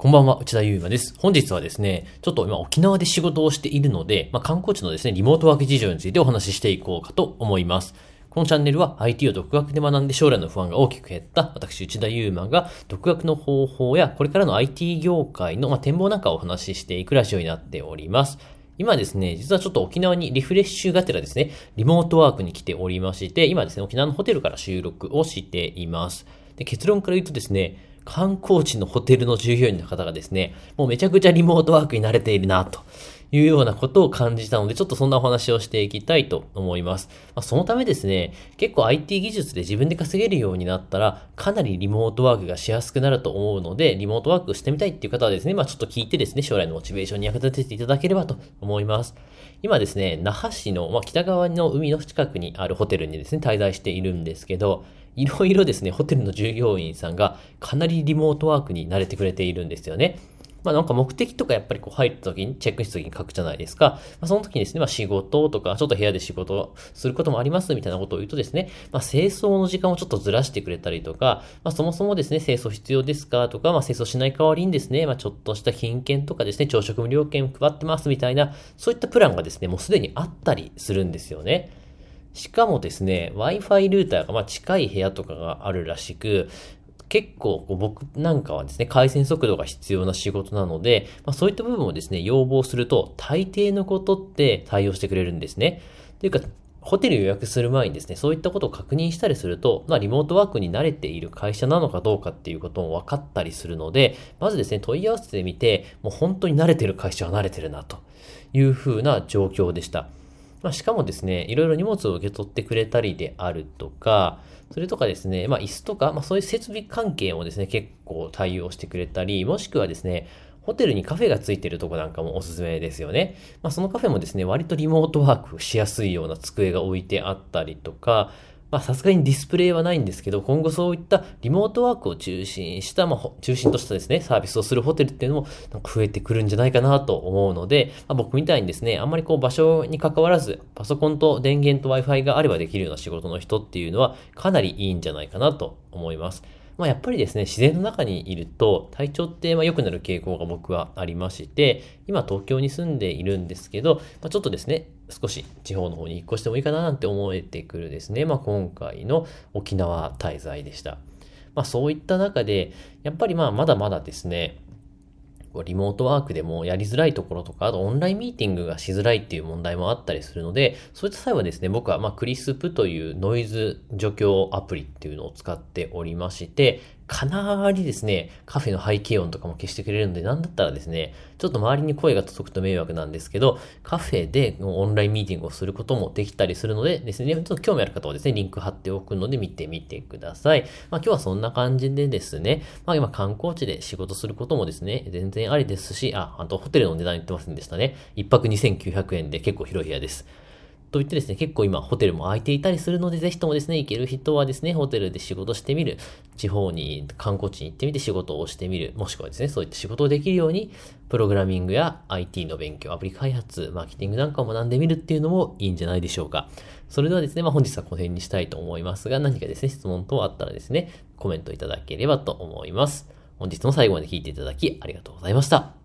こんばんは、内田祐馬です。本日はですね、ちょっと今沖縄で仕事をしているので、まあ、観光地のですね、リモートワーク事情についてお話ししていこうかと思います。このチャンネルは IT を独学で学んで将来の不安が大きく減った私内田祐馬が独学の方法やこれからの IT 業界の、ま展望なんかをお話ししていくラジオになっております。今ですね、実はちょっと沖縄にリフレッシュがてらですね、リモートワークに来ておりまして、今ですね、沖縄のホテルから収録をしています。で結論から言うとですね、観光地のホテルの従業員の方がですね、もうめちゃくちゃリモートワークに慣れているな、というようなことを感じたので、ちょっとそんなお話をしていきたいと思います。まあ、そのためですね、結構 IT 技術で自分で稼げるようになったら、かなりリモートワークがしやすくなると思うので、リモートワークしてみたいっていう方はですね、まあちょっと聞いてですね、将来のモチベーションに役立てていただければと思います。今ですね、那覇市の、まあ、北側の海の近くにあるホテルにですね、滞在しているんですけど、いろいろですね、ホテルの従業員さんがかなりリモートワークに慣れてくれているんですよね。まあなんか目的とかやっぱりこう入った時にチェックした時に書くじゃないですか。まあその時にですね、まあ仕事とか、ちょっと部屋で仕事をすることもありますみたいなことを言うとですね、まあ清掃の時間をちょっとずらしてくれたりとか、まあそもそもですね、清掃必要ですかとか、まあ清掃しない代わりにですね、まあちょっとした品券とかですね、朝食無料券配ってますみたいな、そういったプランがですね、もうすでにあったりするんですよね。しかもですね、Wi-Fi ルーターがま近い部屋とかがあるらしく、結構僕なんかはですね、回線速度が必要な仕事なので、まあ、そういった部分をですね、要望すると、大抵のことって対応してくれるんですね。というか、ホテル予約する前にですね、そういったことを確認したりすると、まあ、リモートワークに慣れている会社なのかどうかっていうことも分かったりするので、まずですね、問い合わせてみて、もう本当に慣れてる会社は慣れてるな、というふうな状況でした。まあ、しかもですね、いろいろ荷物を受け取ってくれたりであるとか、それとかですね、まあ、椅子とか、まあ、そういう設備関係もですね、結構対応してくれたり、もしくはですね、ホテルにカフェがついてるとこなんかもおすすめですよね。まあ、そのカフェもですね、割とリモートワークしやすいような机が置いてあったりとか、まあさすがにディスプレイはないんですけど、今後そういったリモートワークを中心した、まあ中心としたですね、サービスをするホテルっていうのもなんか増えてくるんじゃないかなと思うので、まあ、僕みたいにですね、あんまりこう場所に関わらず、パソコンと電源と Wi-Fi があればできるような仕事の人っていうのはかなりいいんじゃないかなと思います。まあ、やっぱりですね、自然の中にいると体調ってま良くなる傾向が僕はありまして、今東京に住んでいるんですけど、まあ、ちょっとですね、少し地方の方に引っ越してもいいかななんて思えてくるですね、まあ、今回の沖縄滞在でした。まあ、そういった中で、やっぱりまあまだまだですね、リモートワークでもやりづらいところとか、あとオンラインミーティングがしづらいっていう問題もあったりするので、そういった際はですね、僕はまクリスプというノイズ除去アプリっていうのを使っておりまして、かなりですね、カフェの背景音とかも消してくれるので、なんだったらですね、ちょっと周りに声が届くと迷惑なんですけど、カフェでオンラインミーティングをすることもできたりするのでですね、ちょっと興味ある方はですね、リンク貼っておくので見てみてください。まあ今日はそんな感じでですね、まあ今観光地で仕事することもですね、全然ありですし、あ、あとホテルの値段言ってませんでしたね。一泊2900円で結構広い部屋です。といってですね、結構今ホテルも空いていたりするので、ぜひともですね、行ける人はですね、ホテルで仕事してみる、地方に観光地に行ってみて仕事をしてみる、もしくはですね、そういった仕事をできるように、プログラミングや IT の勉強、アプリ開発、マーケティングなんかを学んでみるっていうのもいいんじゃないでしょうか。それではですね、まあ本日はこの辺にしたいと思いますが、何かですね、質問等あったらですね、コメントいただければと思います。本日も最後まで聞いていただきありがとうございました。